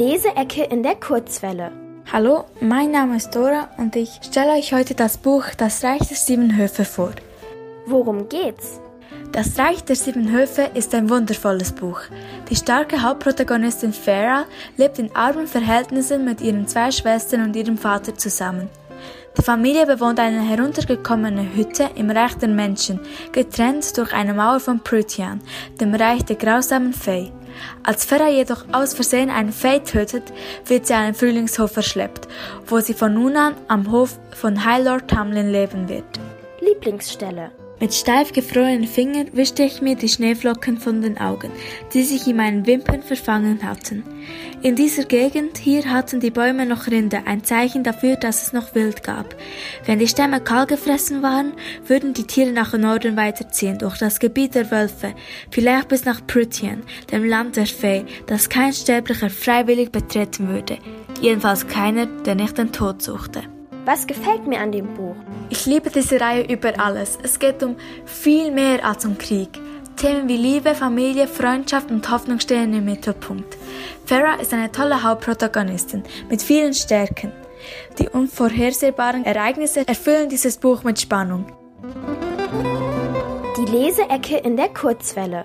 Leseecke in der Kurzwelle. Hallo, mein Name ist Dora und ich stelle euch heute das Buch Das Reich der Sieben Höfe vor. Worum geht's? Das Reich der Sieben Höfe ist ein wundervolles Buch. Die starke Hauptprotagonistin Farah lebt in armen Verhältnissen mit ihren zwei Schwestern und ihrem Vater zusammen. Die Familie bewohnt eine heruntergekommene Hütte im Reich der Menschen, getrennt durch eine Mauer von Prythian, dem Reich der grausamen Fee. Als Farah jedoch aus Versehen einen Fee tötet, wird sie einen Frühlingshof verschleppt, wo sie von nun an am Hof von High Lord Tamlin leben wird. Lieblingsstelle. Mit steif gefrorenen Fingern wischte ich mir die Schneeflocken von den Augen, die sich in meinen Wimpern verfangen hatten. In dieser Gegend hier hatten die Bäume noch Rinde, ein Zeichen dafür, dass es noch Wild gab. Wenn die Stämme kahl gefressen waren, würden die Tiere nach Norden weiterziehen, durch das Gebiet der Wölfe, vielleicht bis nach Prythian, dem Land der Fee, das kein Sterblicher freiwillig betreten würde, jedenfalls keiner, der nicht den Tod suchte. Was gefällt mir an dem Buch? Ich liebe diese Reihe über alles. Es geht um viel mehr als um Krieg. Themen wie Liebe, Familie, Freundschaft und Hoffnung stehen im Mittelpunkt. Farah ist eine tolle Hauptprotagonistin mit vielen Stärken. Die unvorhersehbaren Ereignisse erfüllen dieses Buch mit Spannung. Die Leseecke in der Kurzwelle.